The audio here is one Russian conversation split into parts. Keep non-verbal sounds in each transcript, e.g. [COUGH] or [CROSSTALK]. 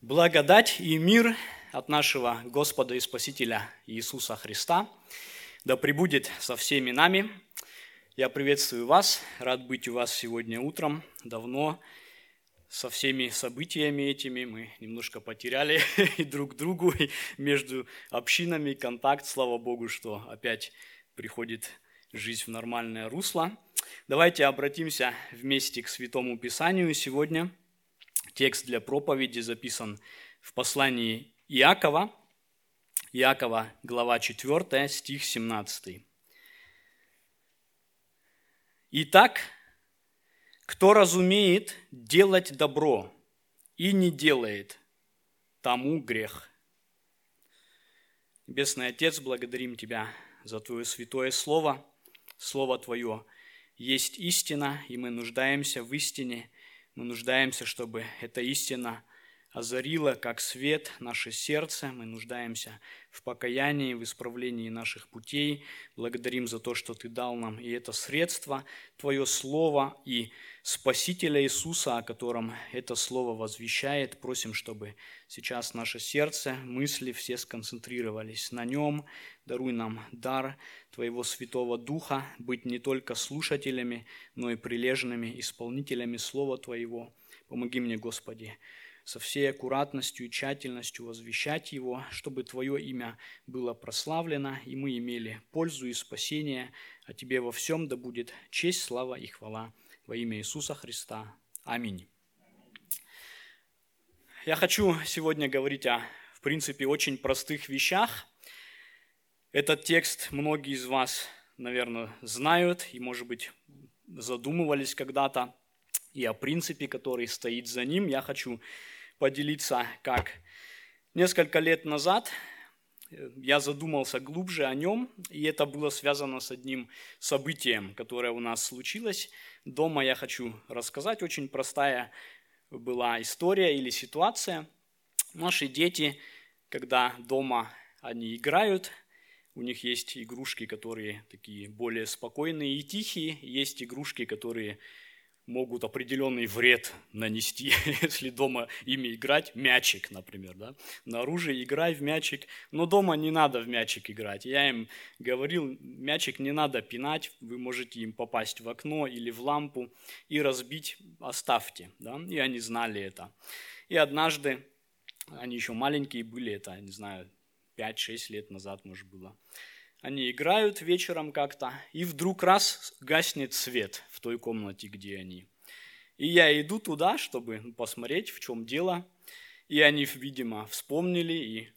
Благодать и мир от нашего Господа и Спасителя Иисуса Христа да пребудет со всеми нами. Я приветствую вас, рад быть у вас сегодня утром. Давно со всеми событиями этими мы немножко потеряли [LAUGHS] и друг другу, и между общинами контакт. Слава Богу, что опять приходит жизнь в нормальное русло. Давайте обратимся вместе к Святому Писанию сегодня – Текст для проповеди записан в послании Иакова, Иакова, глава 4, стих 17. Итак, кто разумеет делать добро и не делает, тому грех. Небесный Отец, благодарим Тебя за Твое святое Слово. Слово Твое есть истина, и мы нуждаемся в истине – мы нуждаемся, чтобы эта истина озарила как свет наше сердце. Мы нуждаемся в покаянии, в исправлении наших путей. Благодарим за то, что Ты дал нам и это средство, Твое Слово и Спасителя Иисуса, о котором это Слово возвещает. Просим, чтобы сейчас наше сердце, мысли все сконцентрировались на Нем. Даруй нам дар Твоего Святого Духа, быть не только слушателями, но и прилежными исполнителями Слова Твоего. Помоги мне, Господи, со всей аккуратностью и тщательностью возвещать его, чтобы Твое имя было прославлено, и мы имели пользу и спасение, а Тебе во всем да будет честь, слава и хвала во имя Иисуса Христа. Аминь. Я хочу сегодня говорить о, в принципе, очень простых вещах – этот текст многие из вас, наверное, знают и, может быть, задумывались когда-то и о принципе, который стоит за ним. Я хочу поделиться, как несколько лет назад я задумался глубже о нем, и это было связано с одним событием, которое у нас случилось. Дома я хочу рассказать, очень простая была история или ситуация. Наши дети, когда дома они играют, у них есть игрушки, которые такие более спокойные и тихие, есть игрушки, которые могут определенный вред нанести, [LAUGHS] если дома ими играть, мячик, например, да, наружу играй в мячик, но дома не надо в мячик играть. Я им говорил, мячик не надо пинать, вы можете им попасть в окно или в лампу и разбить, оставьте, да, и они знали это. И однажды, они еще маленькие были, это, не знаю, 5-6 лет назад, может, было. Они играют вечером как-то, и вдруг раз гаснет свет в той комнате, где они. И я иду туда, чтобы посмотреть, в чем дело. И они, видимо, вспомнили, и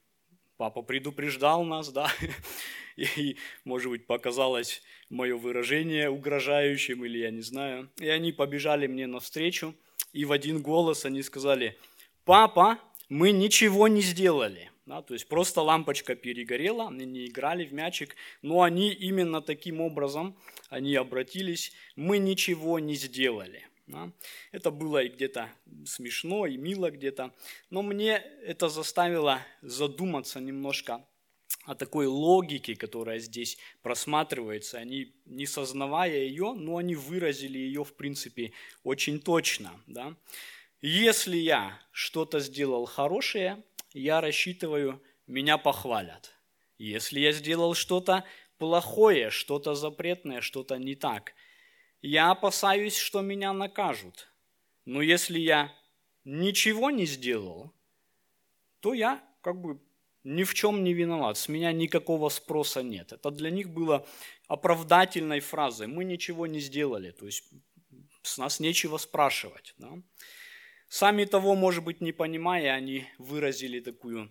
папа предупреждал нас, да, [LAUGHS] и, может быть, показалось мое выражение угрожающим, или я не знаю. И они побежали мне навстречу, и в один голос они сказали, папа, мы ничего не сделали. Да, то есть просто лампочка перегорела, они не играли в мячик, но они именно таким образом, они обратились, мы ничего не сделали. Да. Это было и где-то смешно, и мило где-то, но мне это заставило задуматься немножко о такой логике, которая здесь просматривается. Они, не сознавая ее, но они выразили ее, в принципе, очень точно. Да? Если я что-то сделал хорошее, я рассчитываю, меня похвалят. Если я сделал что-то плохое, что-то запретное, что-то не так, я опасаюсь, что меня накажут. Но если я ничего не сделал, то я как бы ни в чем не виноват, с меня никакого спроса нет. Это для них было оправдательной фразой. Мы ничего не сделали, то есть с нас нечего спрашивать. Да? Сами того, может быть, не понимая, они выразили такую,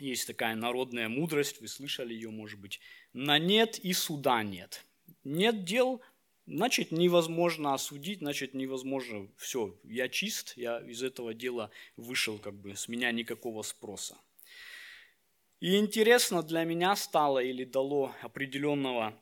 есть такая народная мудрость, вы слышали ее, может быть, на нет и суда нет. Нет дел, значит, невозможно осудить, значит, невозможно, все, я чист, я из этого дела вышел, как бы, с меня никакого спроса. И интересно для меня стало или дало определенного,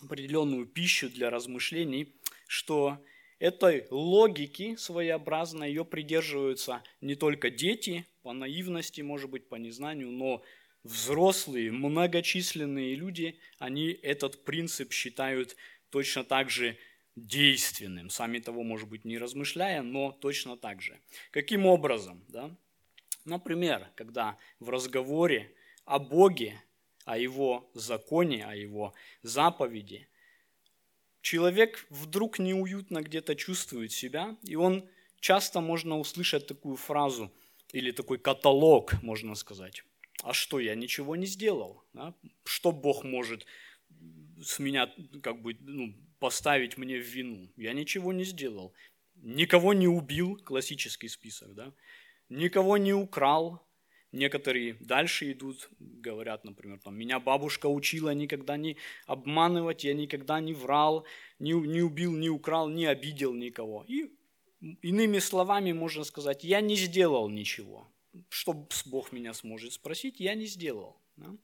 определенную пищу для размышлений, что этой логики своеобразной ее придерживаются не только дети, по наивности, может быть, по незнанию, но взрослые, многочисленные люди, они этот принцип считают точно так же действенным, сами того, может быть, не размышляя, но точно так же. Каким образом? Да? Например, когда в разговоре о Боге, о Его законе, о Его заповеди, человек вдруг неуютно где-то чувствует себя, и он часто можно услышать такую фразу или такой каталог, можно сказать. А что, я ничего не сделал? Да? Что Бог может с меня как бы ну, поставить мне в вину? Я ничего не сделал. Никого не убил, классический список, да? Никого не украл. Некоторые дальше идут, говорят, например, там, меня бабушка учила никогда не обманывать, я никогда не врал, не, не убил, не украл, не обидел никого. И иными словами можно сказать, я не сделал ничего. Что Бог меня сможет спросить, я не сделал. Да?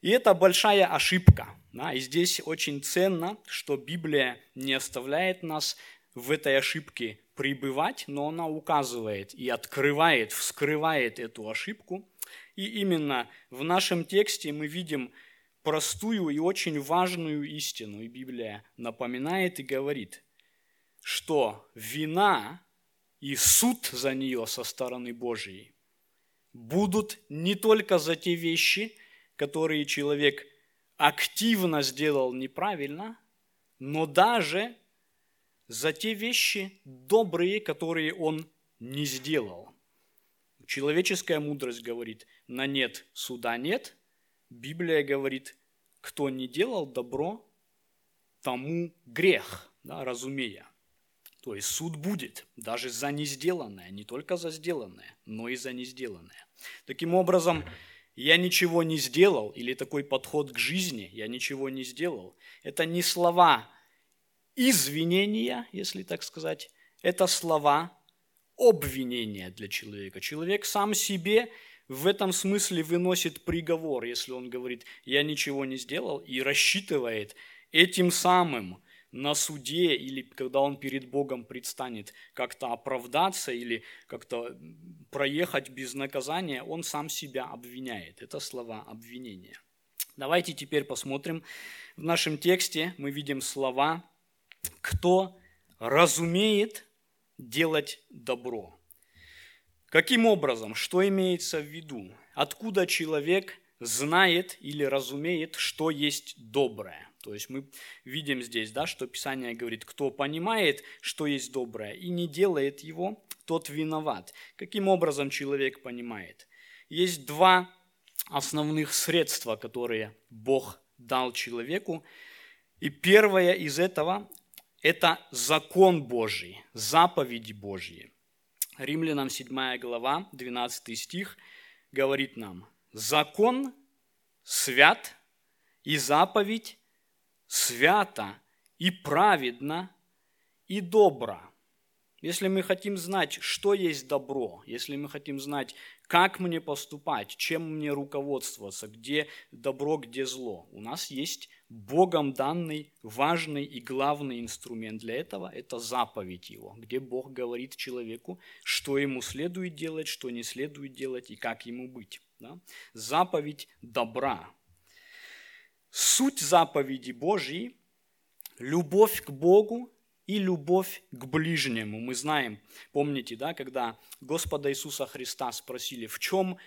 И это большая ошибка. Да? И здесь очень ценно, что Библия не оставляет нас в этой ошибке пребывать, но она указывает и открывает, вскрывает эту ошибку. И именно в нашем тексте мы видим простую и очень важную истину. И Библия напоминает и говорит, что вина и суд за нее со стороны Божьей будут не только за те вещи, которые человек активно сделал неправильно, но даже за те вещи добрые, которые он не сделал. Человеческая мудрость говорит, на нет суда нет. Библия говорит, кто не делал добро, тому грех, да, разумея. То есть суд будет даже за несделанное, не только за сделанное, но и за несделанное. Таким образом, я ничего не сделал, или такой подход к жизни, я ничего не сделал, это не слова извинения, если так сказать, это слова обвинения для человека. Человек сам себе в этом смысле выносит приговор, если он говорит, я ничего не сделал, и рассчитывает этим самым на суде или когда он перед Богом предстанет как-то оправдаться или как-то проехать без наказания, он сам себя обвиняет. Это слова обвинения. Давайте теперь посмотрим. В нашем тексте мы видим слова кто разумеет делать добро. Каким образом? Что имеется в виду? Откуда человек знает или разумеет, что есть доброе? То есть мы видим здесь, да, что Писание говорит, кто понимает, что есть доброе, и не делает его, тот виноват. Каким образом человек понимает? Есть два основных средства, которые Бог дал человеку. И первое из этого это закон Божий, заповеди Божьи. Римлянам 7 глава, 12 стих говорит нам, закон свят и заповедь свята и праведна и добра. Если мы хотим знать, что есть добро, если мы хотим знать, как мне поступать, чем мне руководствоваться, где добро, где зло, у нас есть Богом данный важный и главный инструмент для этого – это заповедь Его, где Бог говорит человеку, что ему следует делать, что не следует делать и как ему быть. Да? Заповедь добра. Суть заповеди Божьей – любовь к Богу и любовь к ближнему. Мы знаем, помните, да, когда Господа Иисуса Христа спросили, в чем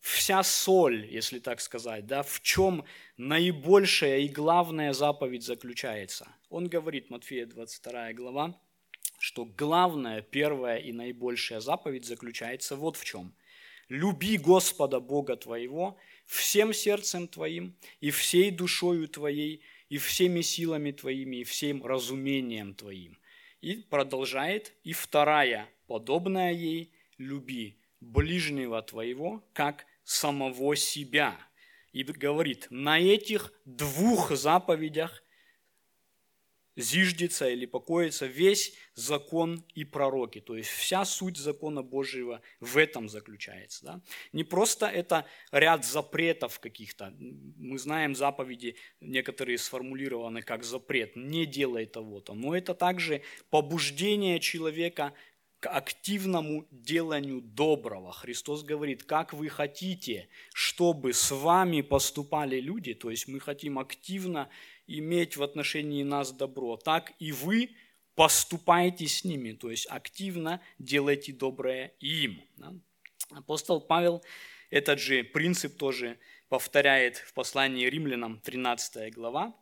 вся соль, если так сказать, да, в чем наибольшая и главная заповедь заключается. Он говорит, Матфея 22 глава, что главная, первая и наибольшая заповедь заключается вот в чем. «Люби Господа Бога твоего всем сердцем твоим и всей душою твоей, и всеми силами твоими, и всем разумением твоим». И продолжает, и вторая, подобная ей, люби ближнего твоего, как самого себя. И говорит, на этих двух заповедях зиждется или покоится весь закон и пророки. То есть вся суть закона Божьего в этом заключается. Да? Не просто это ряд запретов каких-то. Мы знаем заповеди, некоторые сформулированы как запрет, не делай того-то. Но это также побуждение человека к активному деланию доброго. Христос говорит, как вы хотите, чтобы с вами поступали люди, то есть мы хотим активно иметь в отношении нас добро, так и вы поступайте с ними, то есть активно делайте доброе им. Апостол Павел этот же принцип тоже повторяет в послании римлянам 13 глава,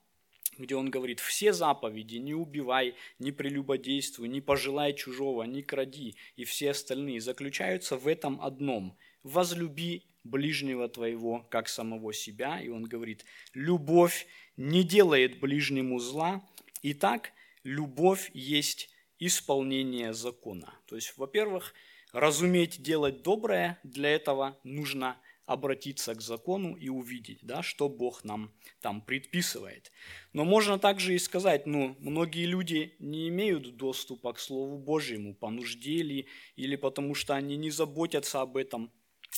где он говорит, все заповеди, не убивай, не прелюбодействуй, не пожелай чужого, не кради, и все остальные заключаются в этом одном – возлюби ближнего твоего, как самого себя. И он говорит, любовь не делает ближнему зла, и так любовь есть исполнение закона. То есть, во-первых, разуметь делать доброе, для этого нужно обратиться к закону и увидеть, да, что Бог нам там предписывает. Но можно также и сказать, ну, многие люди не имеют доступа к Слову Божьему по нужде ли, или потому что они не заботятся об этом,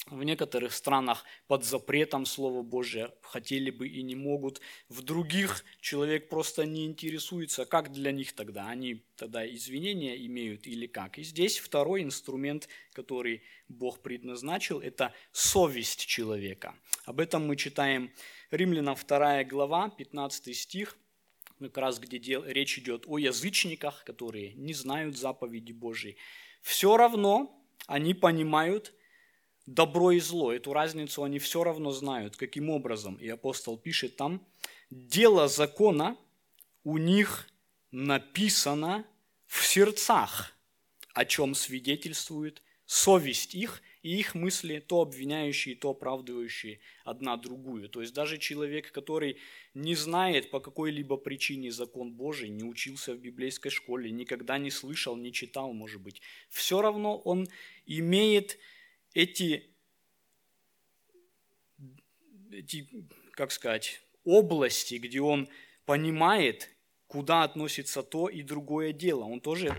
в некоторых странах под запретом Слова Божия хотели бы и не могут. В других человек просто не интересуется, как для них тогда. Они тогда извинения имеют или как. И здесь второй инструмент, который Бог предназначил, это совесть человека. Об этом мы читаем Римлянам 2 глава, 15 стих, как раз где речь идет о язычниках, которые не знают заповеди Божьей. Все равно они понимают, добро и зло. Эту разницу они все равно знают. Каким образом? И апостол пишет там, дело закона у них написано в сердцах, о чем свидетельствует совесть их и их мысли, то обвиняющие, то оправдывающие одна другую. То есть даже человек, который не знает по какой-либо причине закон Божий, не учился в библейской школе, никогда не слышал, не читал, может быть, все равно он имеет эти, эти, как сказать, области, где он понимает, куда относится то и другое дело. Он тоже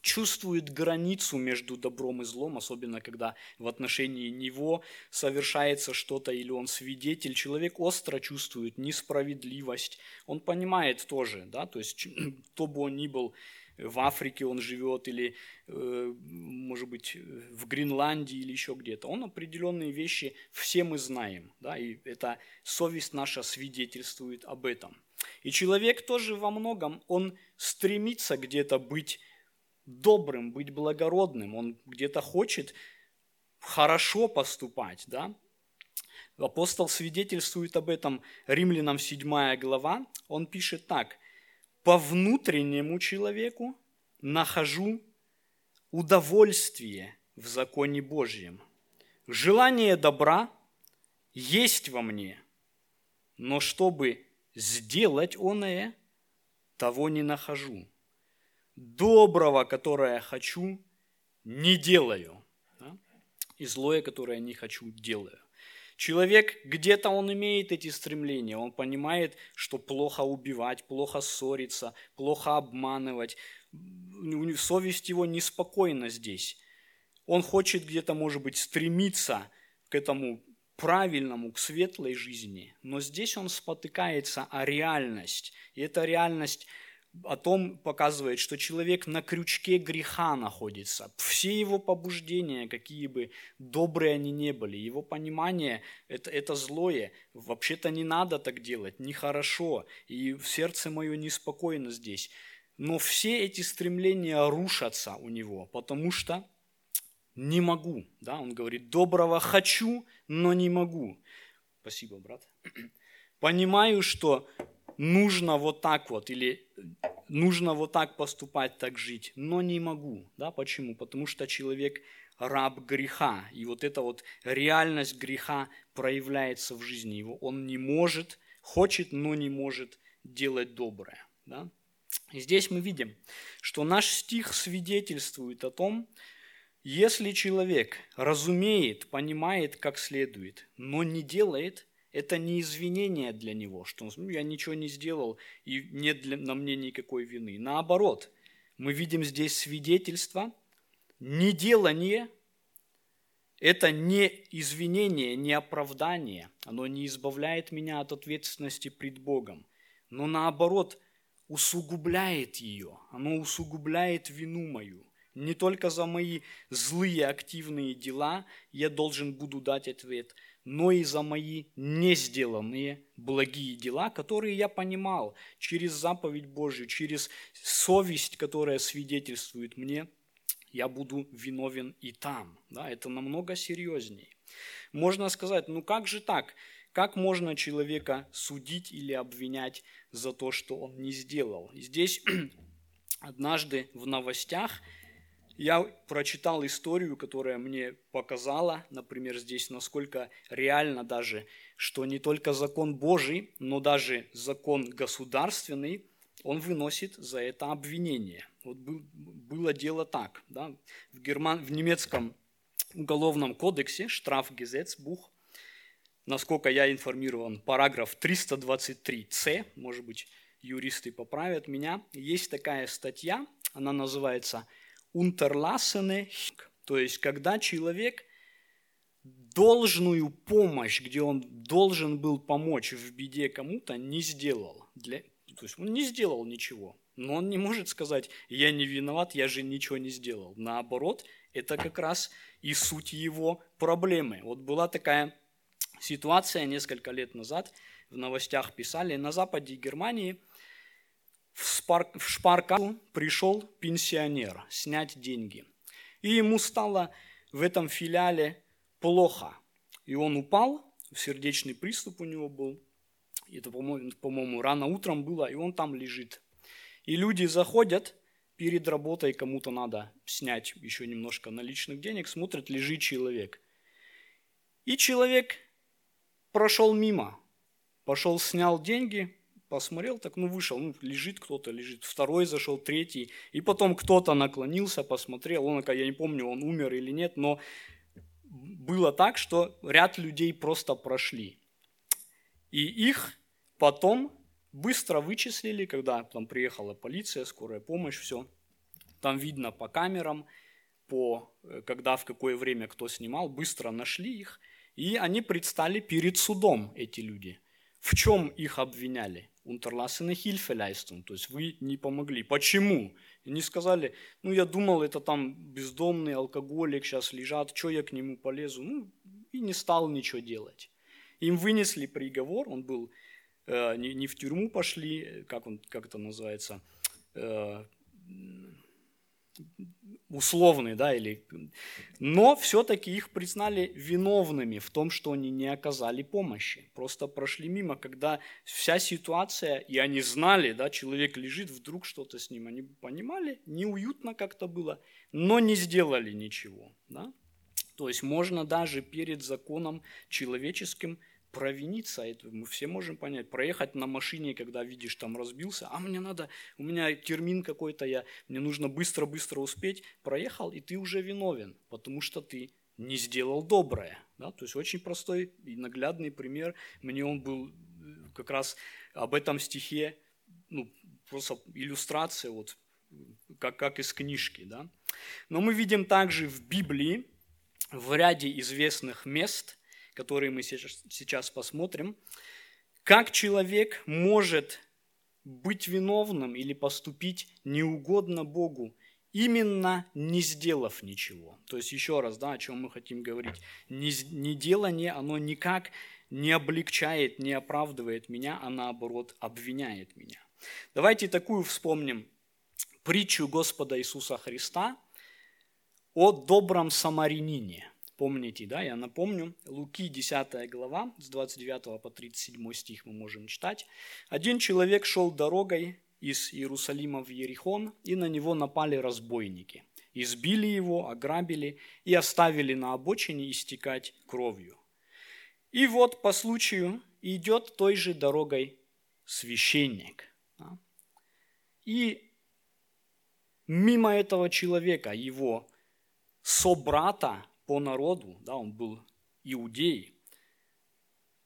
чувствует границу между добром и злом, особенно когда в отношении него совершается что-то или он свидетель. Человек остро чувствует несправедливость. Он понимает тоже, да, то есть, [CLEARS THROAT] кто бы он ни был, в Африке он живет или, э, может быть, в Гренландии или еще где-то. Он определенные вещи все мы знаем, да, и эта совесть наша свидетельствует об этом. И человек тоже во многом, он стремится где-то быть добрым, быть благородным, он где-то хочет хорошо поступать, да. Апостол свидетельствует об этом Римлянам 7 глава, он пишет так – по внутреннему человеку нахожу удовольствие в законе Божьем. Желание добра есть во мне, но чтобы сделать оное, того не нахожу. Доброго, которое хочу, не делаю. И злое, которое не хочу, делаю. Человек, где-то он имеет эти стремления, он понимает, что плохо убивать, плохо ссориться, плохо обманывать. Совесть его неспокойна здесь. Он хочет где-то, может быть, стремиться к этому правильному, к светлой жизни, но здесь он спотыкается о реальность. И эта реальность о том показывает, что человек на крючке греха находится. Все его побуждения, какие бы добрые они не были, его понимание это, это злое. Вообще-то не надо так делать, нехорошо. И в сердце мое неспокойно здесь. Но все эти стремления рушатся у него, потому что не могу. Да? Он говорит, доброго хочу, но не могу. Спасибо, брат. [CLEARS THROAT] Понимаю, что нужно вот так вот, или нужно вот так поступать, так жить, но не могу. Да? Почему? Потому что человек раб греха, и вот эта вот реальность греха проявляется в жизни его. Он не может, хочет, но не может делать доброе. Да? И здесь мы видим, что наш стих свидетельствует о том, если человек разумеет, понимает как следует, но не делает, это не извинение для него, что ну, я ничего не сделал и нет для, на мне никакой вины. Наоборот, мы видим здесь свидетельство, неделание – это не извинение, не оправдание, оно не избавляет меня от ответственности пред Богом, но наоборот усугубляет ее, оно усугубляет вину мою. Не только за мои злые активные дела я должен буду дать ответ – но и за мои не сделанные благие дела, которые я понимал через заповедь Божью, через совесть, которая свидетельствует мне, я буду виновен и там. Да, это намного серьезнее. Можно сказать, ну как же так? Как можно человека судить или обвинять за то, что он не сделал? И здесь [CLEARS THROAT] однажды в новостях я прочитал историю, которая мне показала, например, здесь, насколько реально даже, что не только закон Божий, но даже закон государственный, он выносит за это обвинение. Вот был, было дело так, да, в, герман, в немецком уголовном кодексе Штрафгезецбух, насколько я информирован, параграф 323c, может быть, юристы поправят меня, есть такая статья, она называется «Unterlassene то есть когда человек должную помощь, где он должен был помочь в беде кому-то, не сделал. Для, то есть он не сделал ничего. Но он не может сказать, я не виноват, я же ничего не сделал. Наоборот, это как раз и суть его проблемы. Вот была такая ситуация несколько лет назад, в новостях писали, на западе Германии в, Шпаркасу пришел пенсионер снять деньги. И ему стало в этом филиале плохо. И он упал, сердечный приступ у него был. Это, по-моему, рано утром было, и он там лежит. И люди заходят перед работой, кому-то надо снять еще немножко наличных денег, смотрят, лежит человек. И человек прошел мимо, пошел, снял деньги, посмотрел, так, ну, вышел, ну, лежит кто-то, лежит. Второй зашел, третий. И потом кто-то наклонился, посмотрел, он, я не помню, он умер или нет, но было так, что ряд людей просто прошли. И их потом Быстро вычислили, когда там приехала полиция, скорая помощь, все. Там видно по камерам, по, э, когда, в какое время кто снимал, быстро нашли их. И они предстали перед судом, эти люди. В чем их обвиняли? Unterlassene Hilfeleistung, то есть вы не помогли. Почему? И не сказали, ну я думал, это там бездомный алкоголик, сейчас лежат, что я к нему полезу? Ну и не стал ничего делать. Им вынесли приговор, он был Э, не, не в тюрьму пошли, как, он, как это называется, э, условный, да, или... Но все-таки их признали виновными в том, что они не оказали помощи. Просто прошли мимо, когда вся ситуация, и они знали, да, человек лежит, вдруг что-то с ним, они понимали, неуютно как-то было, но не сделали ничего, да. То есть можно даже перед законом человеческим провиниться, это мы все можем понять, проехать на машине, когда видишь, там разбился, а мне надо, у меня термин какой-то, я, мне нужно быстро-быстро успеть, проехал, и ты уже виновен, потому что ты не сделал доброе. Да? То есть очень простой и наглядный пример, мне он был э, как раз об этом стихе, ну, просто иллюстрация, вот, как, как из книжки. Да? Но мы видим также в Библии, в ряде известных мест – которые мы сейчас посмотрим, как человек может быть виновным или поступить неугодно Богу, именно не сделав ничего. То есть еще раз, да, о чем мы хотим говорить. Не, не делание, оно никак не облегчает, не оправдывает меня, а наоборот обвиняет меня. Давайте такую вспомним притчу Господа Иисуса Христа о добром самарянине – Помните, да, я напомню, Луки 10 глава, с 29 по 37 стих мы можем читать. Один человек шел дорогой из Иерусалима в Ерихон, и на него напали разбойники. Избили его, ограбили и оставили на обочине истекать кровью. И вот по случаю идет той же дорогой священник. И мимо этого человека, его собрата, по народу, да, он был иудей,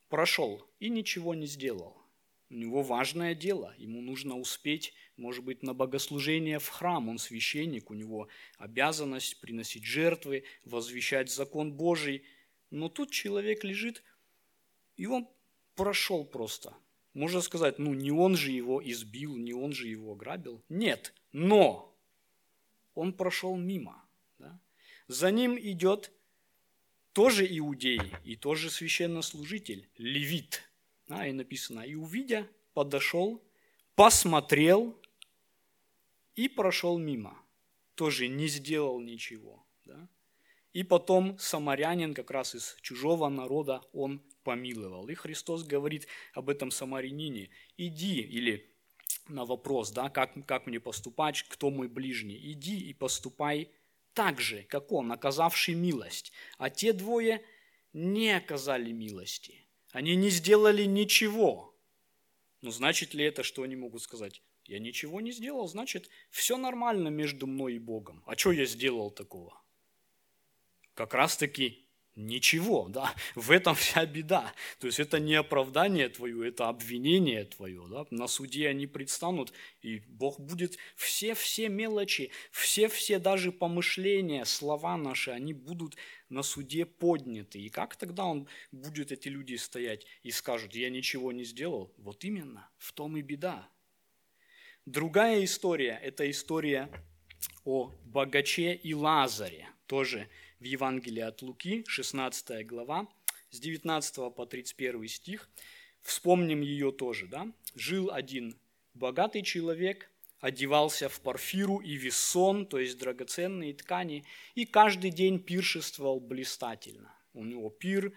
прошел и ничего не сделал. У него важное дело, ему нужно успеть, может быть, на богослужение в храм, он священник, у него обязанность приносить жертвы, возвещать закон Божий. Но тут человек лежит, и он прошел просто. Можно сказать, ну не он же его избил, не он же его ограбил. Нет, но он прошел мимо. За ним идет тоже иудей и тоже священнослужитель, левит. А, и написано, и увидя, подошел, посмотрел и прошел мимо. тоже не сделал ничего. Да? И потом самарянин, как раз из чужого народа, он помиловал. И Христос говорит об этом самарянине. Иди, или на вопрос, да, как, как мне поступать, кто мой ближний, иди и поступай так же, как он, оказавший милость. А те двое не оказали милости. Они не сделали ничего. Но значит ли это, что они могут сказать? Я ничего не сделал, значит, все нормально между мной и Богом. А что я сделал такого? Как раз таки ничего, да, в этом вся беда. То есть это не оправдание твое, это обвинение твое, да. На суде они предстанут, и Бог будет все-все мелочи, все-все даже помышления, слова наши, они будут на суде подняты. И как тогда он будет, эти люди, стоять и скажут, я ничего не сделал? Вот именно, в том и беда. Другая история – это история о богаче и Лазаре, тоже в Евангелии от Луки, 16 глава, с 19 по 31 стих. Вспомним ее тоже. Да? Жил один богатый человек, одевался в парфиру и вессон, то есть драгоценные ткани, и каждый день пиршествовал блистательно. У него пир,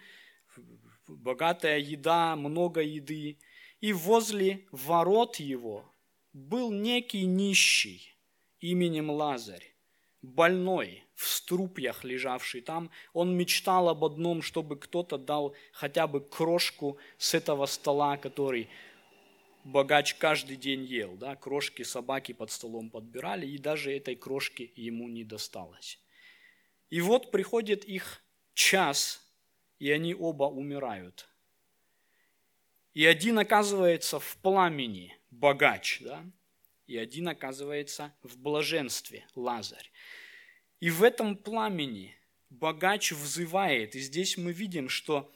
богатая еда, много еды. И возле ворот его был некий нищий именем Лазарь, больной, в струпьях лежавший там. Он мечтал об одном, чтобы кто-то дал хотя бы крошку с этого стола, который богач каждый день ел. Да? Крошки собаки под столом подбирали, и даже этой крошки ему не досталось. И вот приходит их час, и они оба умирают. И один оказывается в пламени, богач, да? и один оказывается в блаженстве, Лазарь. И в этом пламени богач взывает, и здесь мы видим, что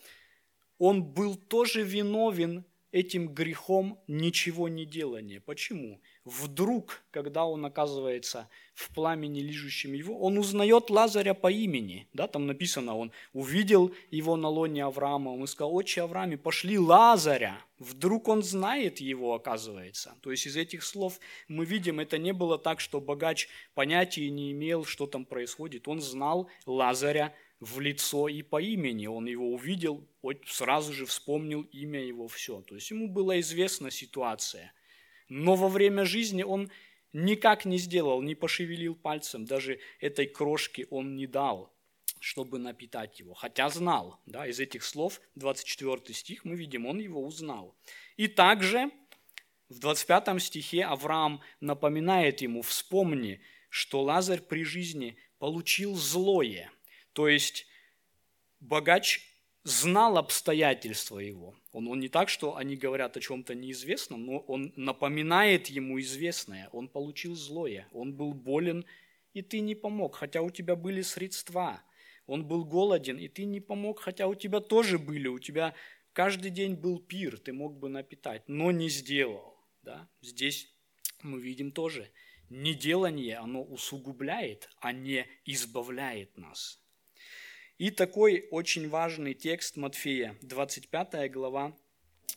он был тоже виновен этим грехом ничего не делания. Почему? Вдруг, когда он оказывается в пламени, лижущем его, он узнает Лазаря по имени. Да, там написано, он увидел его на лоне Авраама, он сказал, отче Аврааме, пошли Лазаря. Вдруг он знает его, оказывается. То есть из этих слов мы видим, это не было так, что богач понятия не имел, что там происходит. Он знал Лазаря в лицо и по имени. Он его увидел, сразу же вспомнил имя его, все. То есть ему была известна ситуация. Но во время жизни он никак не сделал, не пошевелил пальцем, даже этой крошки он не дал, чтобы напитать его. Хотя знал, да, из этих слов, 24 стих, мы видим, он его узнал. И также в 25 стихе Авраам напоминает ему, вспомни, что Лазарь при жизни получил злое – то есть богач знал обстоятельства его. Он, он не так, что они говорят о чем-то неизвестном, но он напоминает ему известное. Он получил злое, он был болен, и ты не помог, хотя у тебя были средства. Он был голоден, и ты не помог, хотя у тебя тоже были, у тебя каждый день был пир, ты мог бы напитать, но не сделал. Да? Здесь мы видим тоже, неделание, оно усугубляет, а не избавляет нас. И такой очень важный текст Матфея, 25 глава,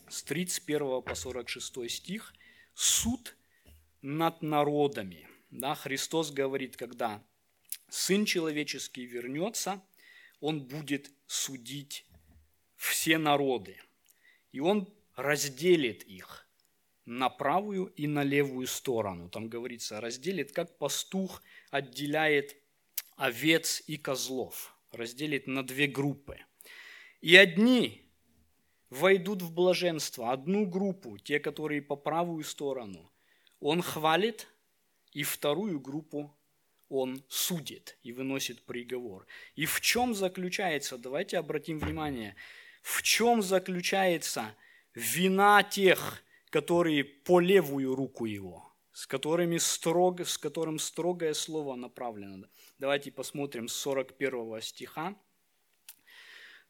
с 31 по 46 стих, суд над народами. Да, Христос говорит, когда Сын Человеческий вернется, Он будет судить все народы. И Он разделит их на правую и на левую сторону. Там говорится, разделит, как пастух отделяет овец и козлов – разделит на две группы. И одни войдут в блаженство, одну группу, те, которые по правую сторону, он хвалит, и вторую группу он судит и выносит приговор. И в чем заключается, давайте обратим внимание, в чем заключается вина тех, которые по левую руку его, с, которыми строго, с которым строгое слово направлено. Давайте посмотрим с 41 стиха.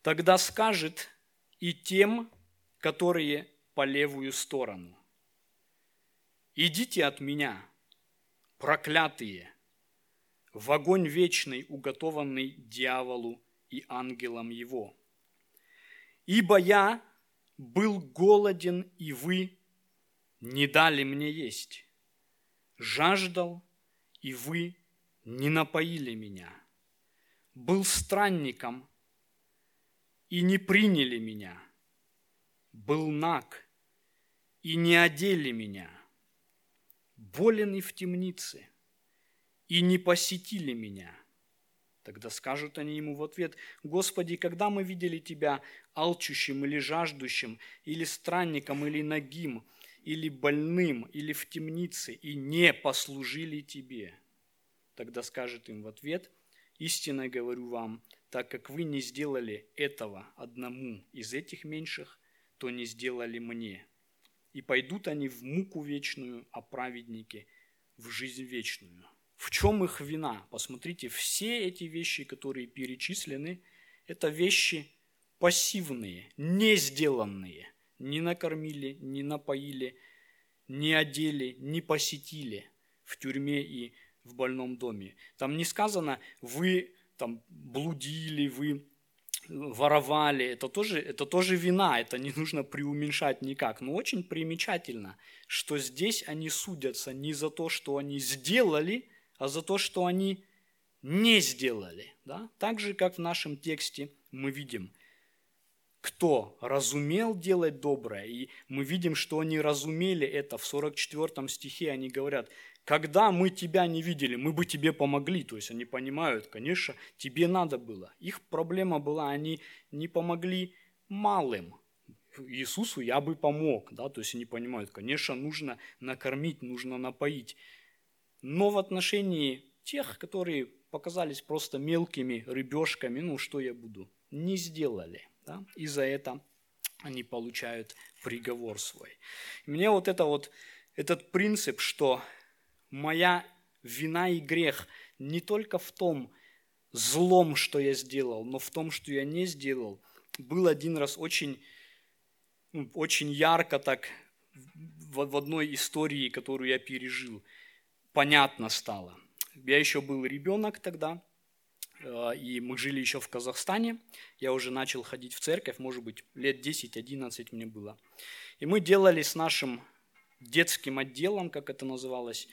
«Тогда скажет и тем, которые по левую сторону, «Идите от меня, проклятые, в огонь вечный, уготованный дьяволу и ангелам его. Ибо я был голоден, и вы не дали мне есть, жаждал, и вы не напоили меня. Был странником, и не приняли меня. Был наг, и не одели меня. Болен и в темнице, и не посетили меня. Тогда скажут они ему в ответ, «Господи, когда мы видели Тебя алчущим или жаждущим, или странником, или нагим, или больным, или в темнице, и не послужили Тебе?» Тогда скажет им в ответ, «Истинно говорю вам, так как вы не сделали этого одному из этих меньших, то не сделали мне. И пойдут они в муку вечную, а праведники в жизнь вечную». В чем их вина? Посмотрите, все эти вещи, которые перечислены, это вещи пассивные, не сделанные. Не накормили, не напоили, не одели, не посетили в тюрьме и в больном доме. Там не сказано, вы там блудили, вы воровали, это тоже, это тоже вина, это не нужно преуменьшать никак. Но очень примечательно, что здесь они судятся не за то, что они сделали, а за то, что они не сделали. Да? Так же, как в нашем тексте мы видим, кто разумел делать доброе, и мы видим, что они разумели это. В 44 стихе они говорят, когда мы тебя не видели, мы бы тебе помогли. То есть они понимают, конечно, тебе надо было. Их проблема была, они не помогли малым. Иисусу я бы помог, да, то есть они понимают, конечно, нужно накормить, нужно напоить. Но в отношении тех, которые показались просто мелкими рыбешками, ну что я буду, не сделали. Да? И за это они получают приговор свой. Мне вот это вот, этот принцип, что моя вина и грех не только в том злом, что я сделал, но в том, что я не сделал, был один раз очень, ну, очень ярко так в, одной истории, которую я пережил – понятно стало. Я еще был ребенок тогда, и мы жили еще в Казахстане. Я уже начал ходить в церковь, может быть, лет 10-11 мне было. И мы делали с нашим детским отделом, как это называлось,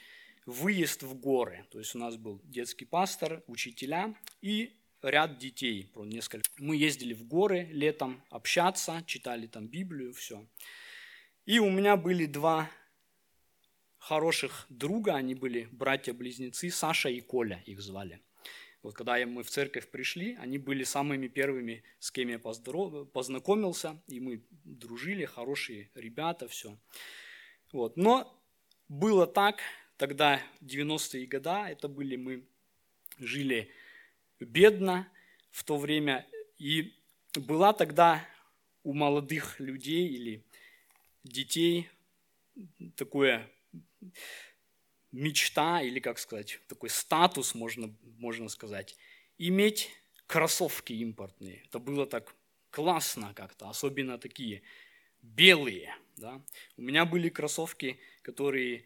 выезд в горы. То есть у нас был детский пастор, учителя и ряд детей, несколько. Мы ездили в горы летом общаться, читали там Библию, все. И у меня были два хороших друга, они были братья-близнецы, Саша и Коля их звали. Вот когда мы в церковь пришли, они были самыми первыми, с кем я познакомился, и мы дружили, хорошие ребята, все. Вот. Но было так, тогда 90-е годы, это были мы, жили бедно в то время, и была тогда у молодых людей или детей такое мечта или, как сказать, такой статус, можно, можно сказать, иметь кроссовки импортные. Это было так классно как-то, особенно такие белые. Да? У меня были кроссовки, которые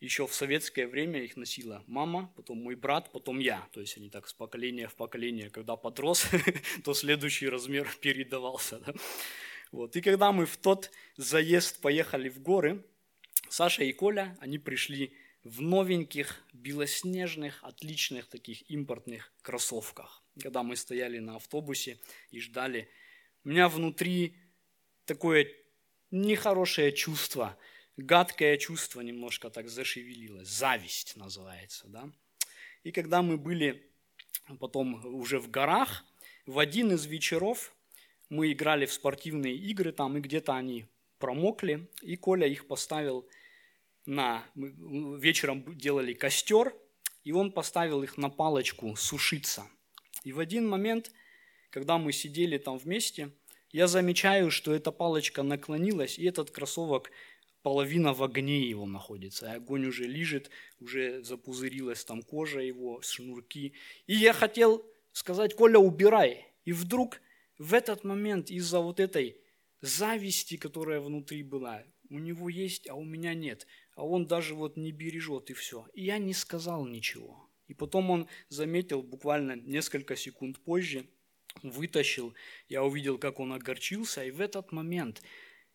еще в советское время их носила мама, потом мой брат, потом я. То есть они так с поколения в поколение, когда подрос, [LAUGHS] то следующий размер [LAUGHS] передавался. Да? Вот. И когда мы в тот заезд поехали в горы, Саша и Коля, они пришли в новеньких, белоснежных, отличных таких импортных кроссовках. Когда мы стояли на автобусе и ждали, у меня внутри такое нехорошее чувство, гадкое чувство немножко так зашевелилось. Зависть называется, да. И когда мы были потом уже в горах, в один из вечеров мы играли в спортивные игры там, и где-то они промокли, и Коля их поставил на... Мы вечером делали костер, и он поставил их на палочку сушиться. И в один момент, когда мы сидели там вместе, я замечаю, что эта палочка наклонилась, и этот кроссовок, половина в огне его находится. И огонь уже лежит, уже запузырилась там кожа его, шнурки. И я хотел сказать, Коля, убирай. И вдруг в этот момент из-за вот этой зависти, которая внутри была, у него есть, а у меня нет, а он даже вот не бережет и все. И я не сказал ничего. И потом он заметил буквально несколько секунд позже, вытащил, я увидел, как он огорчился, и в этот момент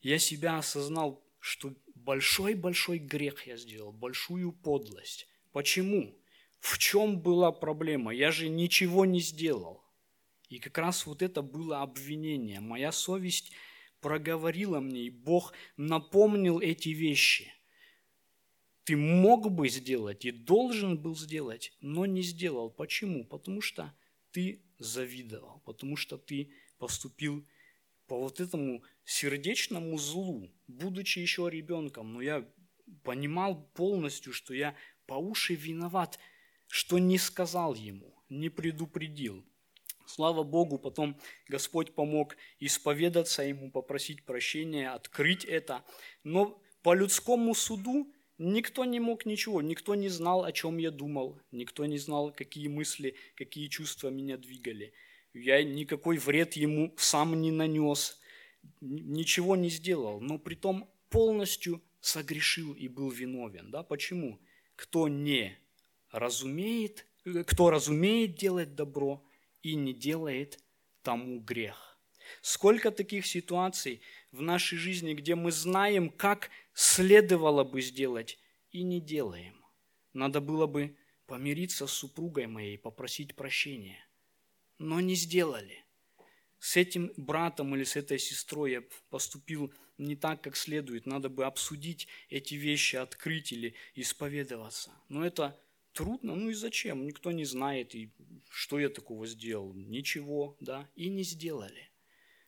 я себя осознал, что большой-большой грех я сделал, большую подлость. Почему? В чем была проблема? Я же ничего не сделал. И как раз вот это было обвинение. Моя совесть проговорила мне, и Бог напомнил эти вещи. Ты мог бы сделать и должен был сделать, но не сделал. Почему? Потому что ты завидовал, потому что ты поступил по вот этому сердечному злу, будучи еще ребенком. Но я понимал полностью, что я по уши виноват, что не сказал ему, не предупредил. Слава Богу, потом Господь помог исповедаться ему, попросить прощения, открыть это. Но по людскому суду никто не мог ничего, никто не знал, о чем я думал, никто не знал, какие мысли, какие чувства меня двигали. Я никакой вред ему сам не нанес, ничего не сделал, но при том полностью согрешил и был виновен. Да? Почему? Кто не разумеет, кто разумеет делать добро и не делает тому грех. Сколько таких ситуаций в нашей жизни, где мы знаем, как следовало бы сделать, и не делаем. Надо было бы помириться с супругой моей, попросить прощения. Но не сделали. С этим братом или с этой сестрой я поступил не так, как следует. Надо бы обсудить эти вещи, открыть или исповедоваться. Но это трудно. Ну и зачем? Никто не знает, и что я такого сделал. Ничего, да, и не сделали.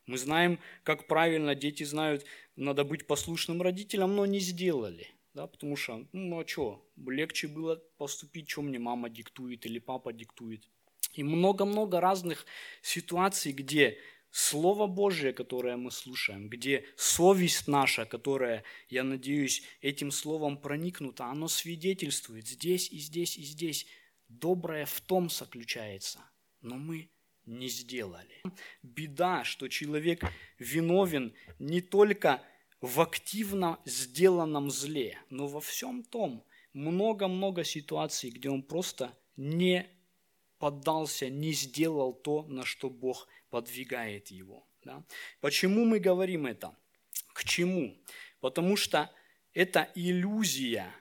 Мы знаем, как правильно, дети знают, надо быть послушным родителям, но не сделали. Да, потому что, ну а что, легче было поступить, что мне мама диктует или папа диктует. И много-много разных ситуаций, где Слово Божие, которое мы слушаем, где совесть наша, которая, я надеюсь, этим словом проникнута, оно свидетельствует здесь и здесь и здесь. Доброе в том заключается, но мы не сделали. Беда, что человек виновен не только в активно сделанном зле, но во всем том много-много ситуаций, где он просто не поддался, не сделал то, на что Бог подвигает его. Да? Почему мы говорим это? К чему? Потому что это иллюзия,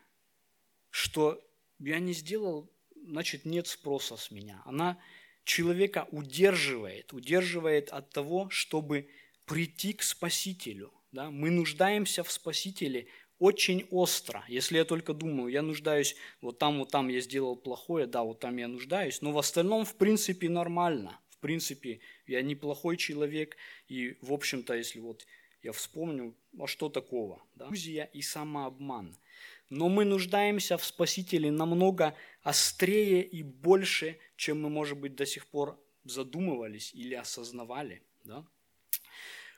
что я не сделал, значит нет спроса с меня. Она человека удерживает, удерживает от того, чтобы прийти к Спасителю. Да? Мы нуждаемся в Спасителе очень остро. Если я только думаю, я нуждаюсь, вот там, вот там я сделал плохое, да, вот там я нуждаюсь, но в остальном, в принципе, нормально принципе, я неплохой человек, и, в общем-то, если вот я вспомню, а что такого? Да? Иллюзия и самообман. Но мы нуждаемся в Спасителе намного острее и больше, чем мы, может быть, до сих пор задумывались или осознавали. Да?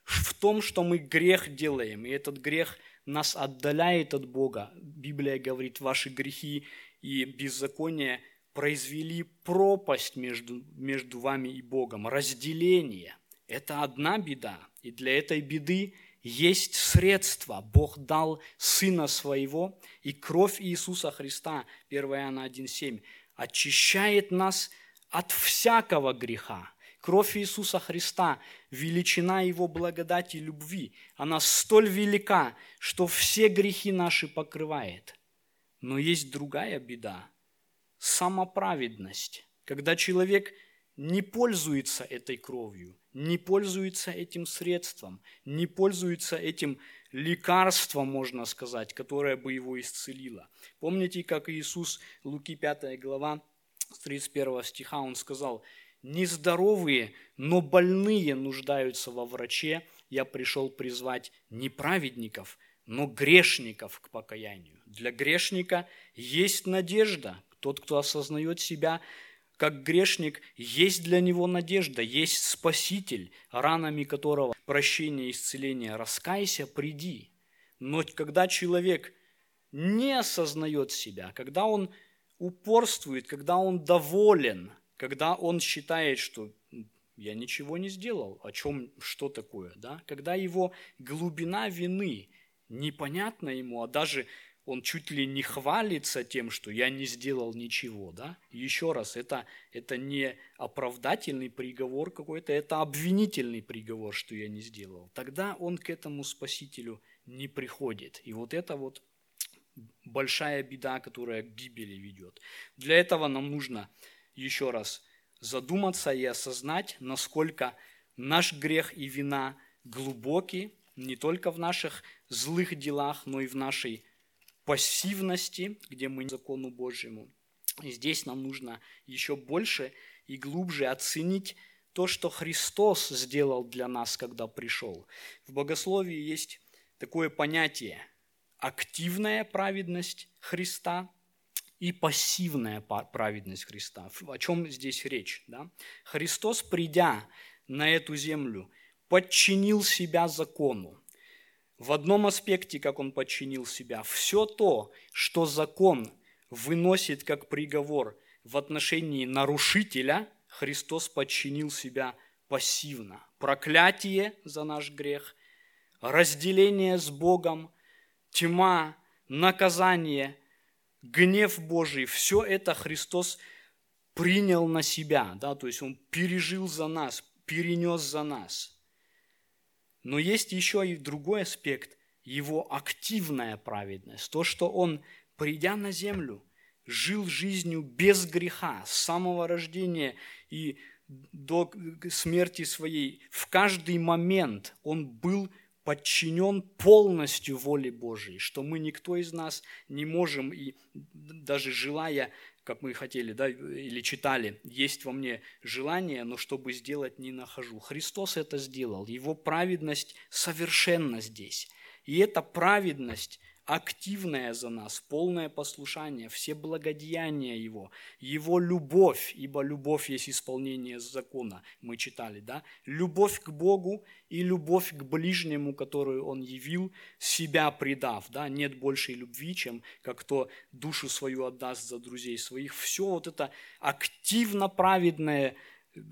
В том, что мы грех делаем, и этот грех нас отдаляет от Бога. Библия говорит, ваши грехи и беззакония – произвели пропасть между, между вами и Богом, разделение. Это одна беда, и для этой беды есть средства. Бог дал Сына Своего, и кровь Иисуса Христа, 1 Иоанна 1,7, очищает нас от всякого греха. Кровь Иисуса Христа, величина Его благодати и любви, она столь велика, что все грехи наши покрывает. Но есть другая беда – самоправедность, когда человек не пользуется этой кровью, не пользуется этим средством, не пользуется этим лекарством, можно сказать, которое бы его исцелило. Помните, как Иисус, Луки 5 глава, с 31 стиха, он сказал, «Нездоровые, но больные нуждаются во враче, я пришел призвать не праведников, но грешников к покаянию. Для грешника есть надежда, тот, кто осознает себя как грешник, есть для него надежда, есть Спаситель, ранами которого прощение исцеление. Раскайся, приди. Но когда человек не осознает себя, когда он упорствует, когда он доволен, когда он считает, что я ничего не сделал, о чем, что такое, да? когда его глубина вины непонятна ему, а даже он чуть ли не хвалится тем, что я не сделал ничего. Да? Еще раз, это, это не оправдательный приговор какой-то, это обвинительный приговор, что я не сделал. Тогда он к этому спасителю не приходит. И вот это вот большая беда, которая к гибели ведет. Для этого нам нужно еще раз задуматься и осознать, насколько наш грех и вина глубоки не только в наших злых делах, но и в нашей пассивности, где мы закону Божьему. И здесь нам нужно еще больше и глубже оценить то, что Христос сделал для нас, когда пришел. В богословии есть такое понятие – активная праведность Христа и пассивная праведность Христа. О чем здесь речь? Да? Христос, придя на эту землю, подчинил себя закону. В одном аспекте, как он подчинил себя, все то, что закон выносит как приговор в отношении нарушителя, Христос подчинил себя пассивно. Проклятие за наш грех, разделение с Богом, тьма, наказание, гнев Божий, все это Христос принял на себя, да, то есть Он пережил за нас, перенес за нас. Но есть еще и другой аспект, его активная праведность, то, что Он, придя на землю, жил жизнью без греха с самого рождения и до смерти своей. В каждый момент он был подчинен полностью воле Божией, что мы никто из нас не можем, и даже желая, как мы хотели, да, или читали, есть во мне желание, но чтобы сделать не нахожу. Христос это сделал, его праведность совершенно здесь. И эта праведность активное за нас, полное послушание, все благодеяния Его, Его любовь, ибо любовь есть исполнение закона, мы читали, да? Любовь к Богу и любовь к ближнему, которую Он явил, себя предав, да? Нет большей любви, чем как кто душу свою отдаст за друзей своих. Все вот это активно праведное,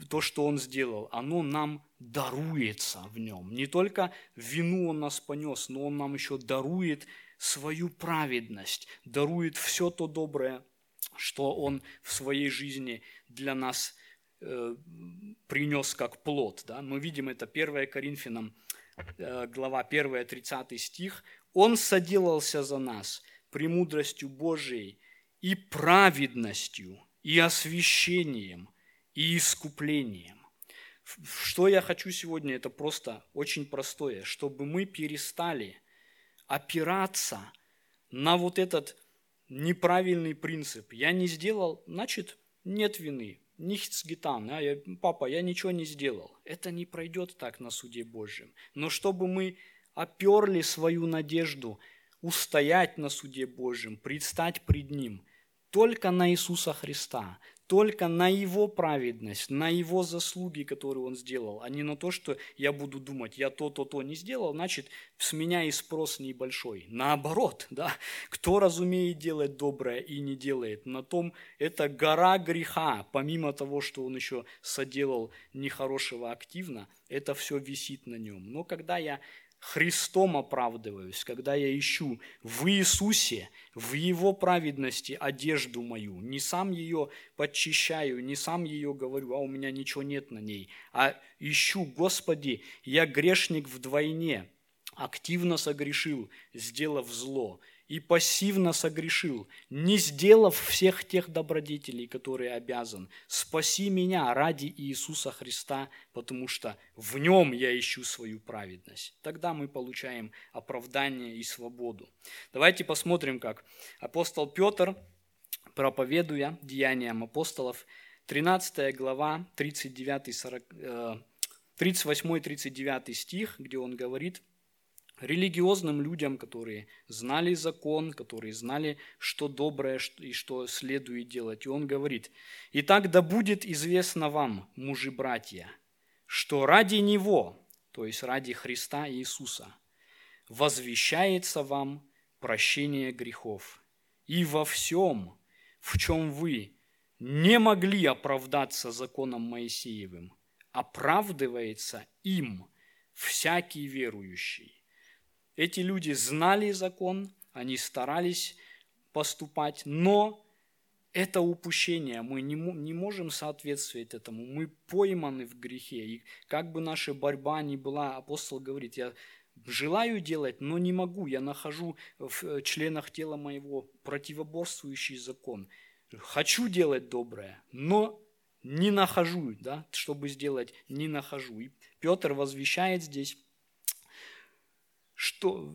то, что Он сделал, оно нам даруется в Нем. Не только вину Он нас понес, но Он нам еще дарует свою праведность, дарует все то доброе, что Он в своей жизни для нас э, принес как плод. Да? Мы видим это 1 Коринфянам, э, глава 1, 30 стих. «Он соделался за нас премудростью Божией и праведностью, и освящением, и искуплением». Что я хочу сегодня, это просто очень простое, чтобы мы перестали – опираться на вот этот неправильный принцип. Я не сделал, значит, нет вины. Getan. А я, папа, я ничего не сделал. Это не пройдет так на суде Божьем. Но чтобы мы оперли свою надежду, устоять на суде Божьем, предстать пред Ним только на Иисуса Христа, только на Его праведность, на Его заслуги, которые Он сделал, а не на то, что я буду думать, я то-то-то не сделал, значит, с меня и спрос небольшой. Наоборот, да, кто разумеет делать доброе и не делает, на том это гора греха, помимо того, что он еще соделал нехорошего активно, это все висит на нем. Но когда я Христом оправдываюсь, когда я ищу в Иисусе, в Его праведности одежду мою, не сам ее подчищаю, не сам ее говорю, а у меня ничего нет на ней, а ищу, Господи, я грешник вдвойне, активно согрешил, сделав зло, и пассивно согрешил, не сделав всех тех добродетелей, которые обязан. Спаси меня ради Иисуса Христа, потому что в нем я ищу свою праведность. Тогда мы получаем оправдание и свободу. Давайте посмотрим, как апостол Петр, проповедуя деяниям апостолов, 13 глава, 38-39 э, стих, где он говорит – религиозным людям, которые знали закон, которые знали, что доброе и что следует делать. И он говорит, «Итак, да будет известно вам, мужи-братья, что ради Него, то есть ради Христа Иисуса, возвещается вам прощение грехов. И во всем, в чем вы не могли оправдаться законом Моисеевым, оправдывается им всякий верующий эти люди знали закон, они старались поступать, но это упущение, мы не, можем соответствовать этому, мы пойманы в грехе. И как бы наша борьба ни была, апостол говорит, я желаю делать, но не могу. Я нахожу в э, членах тела моего противоборствующий закон. Хочу делать доброе, но не нахожу, да, чтобы сделать, не нахожу. И Петр возвещает здесь, что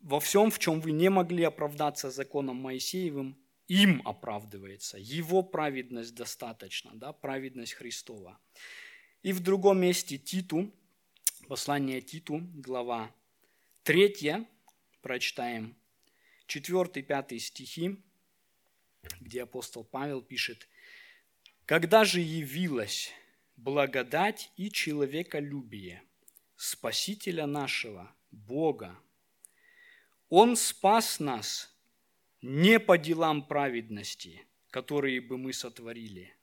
во всем, в чем вы не могли оправдаться законом Моисеевым, им оправдывается. Его праведность достаточно, да, праведность Христова. И в другом месте Титу, послание Титу, глава 3, прочитаем 4-5 стихи, где апостол Павел пишет, «Когда же явилась благодать и человеколюбие Спасителя нашего, Бога, Он спас нас не по делам праведности, которые бы мы сотворили,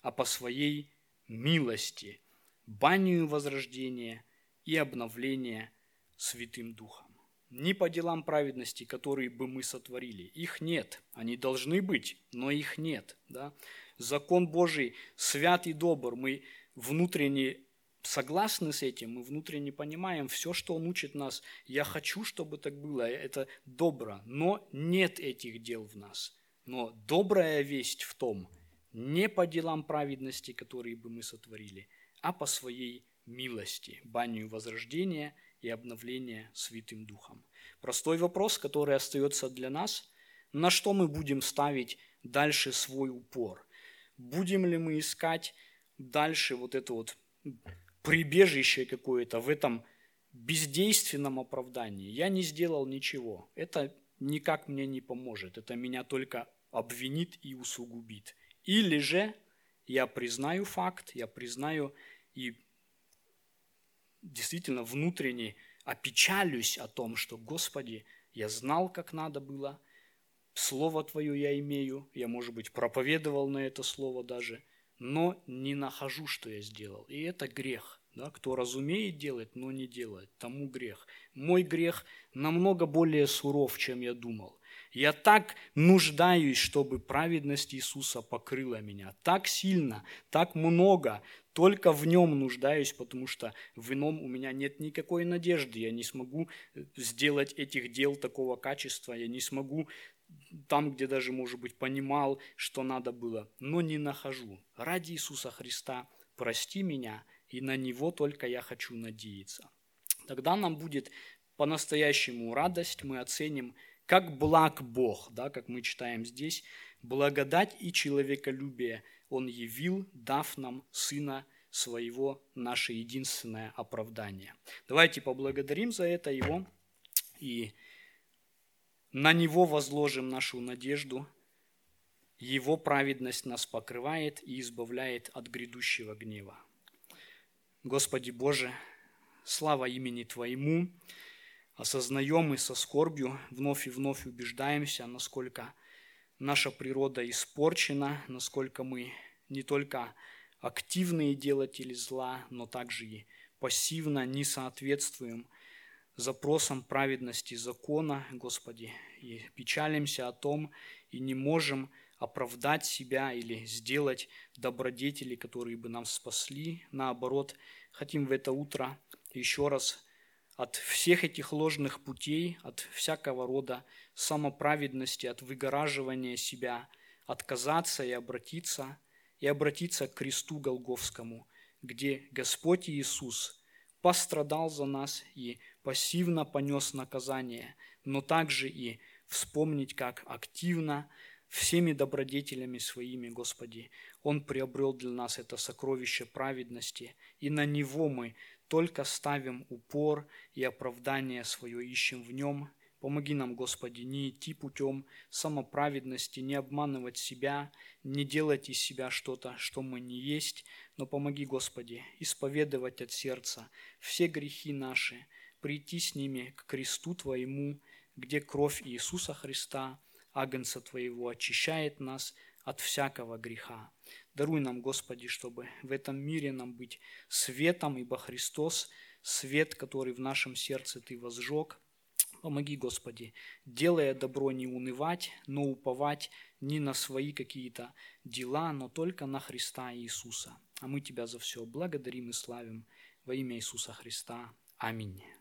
а по своей милости, банию возрождения и обновления Святым Духом. Не по делам праведности, которые бы мы сотворили. Их нет. Они должны быть, но их нет. Да? Закон Божий свят и добр. Мы внутренне согласны с этим, мы внутренне понимаем все, что Он учит нас. Я хочу, чтобы так было, это добро, но нет этих дел в нас. Но добрая весть в том, не по делам праведности, которые бы мы сотворили, а по своей милости, банию возрождения и обновления Святым Духом. Простой вопрос, который остается для нас, на что мы будем ставить дальше свой упор? Будем ли мы искать дальше вот это вот прибежище какое-то в этом бездейственном оправдании. Я не сделал ничего. Это никак мне не поможет. Это меня только обвинит и усугубит. Или же я признаю факт, я признаю и действительно внутренне опечалюсь о том, что, Господи, я знал, как надо было, Слово Твое я имею, я, может быть, проповедовал на это Слово даже, но не нахожу, что я сделал. И это грех. Да, кто разумеет делать, но не делает, тому грех. Мой грех намного более суров, чем я думал. Я так нуждаюсь, чтобы праведность Иисуса покрыла меня. Так сильно, так много. Только в нем нуждаюсь, потому что в ином у меня нет никакой надежды. Я не смогу э, сделать этих дел такого качества. Я не смогу там, где даже, может быть, понимал, что надо было, но не нахожу. Ради Иисуса Христа прости меня – и на Него только я хочу надеяться. Тогда нам будет по-настоящему радость, мы оценим, как благ Бог, да, как мы читаем здесь, благодать и человеколюбие Он явил, дав нам Сына Своего, наше единственное оправдание. Давайте поблагодарим за это Его и на Него возложим нашу надежду. Его праведность нас покрывает и избавляет от грядущего гнева. Господи Боже, слава имени Твоему, осознаем и со скорбью вновь и вновь убеждаемся, насколько наша природа испорчена, насколько мы не только активные делатели зла, но также и пассивно не соответствуем запросам праведности закона, Господи, и печалимся о том, и не можем оправдать себя или сделать добродетели, которые бы нам спасли. Наоборот, хотим в это утро еще раз от всех этих ложных путей, от всякого рода самоправедности, от выгораживания себя, отказаться и обратиться, и обратиться к кресту Голговскому, где Господь Иисус пострадал за нас и пассивно понес наказание, но также и вспомнить, как активно всеми добродетелями своими, Господи. Он приобрел для нас это сокровище праведности, и на Него мы только ставим упор и оправдание свое ищем в Нем. Помоги нам, Господи, не идти путем самоправедности, не обманывать себя, не делать из себя что-то, что мы не есть, но помоги, Господи, исповедовать от сердца все грехи наши, прийти с ними к кресту Твоему, где кровь Иисуса Христа – Агнца Твоего очищает нас от всякого греха. Даруй нам, Господи, чтобы в этом мире нам быть светом, ибо Христос – свет, который в нашем сердце Ты возжег. Помоги, Господи, делая добро не унывать, но уповать не на свои какие-то дела, но только на Христа Иисуса. А мы Тебя за все благодарим и славим во имя Иисуса Христа. Аминь.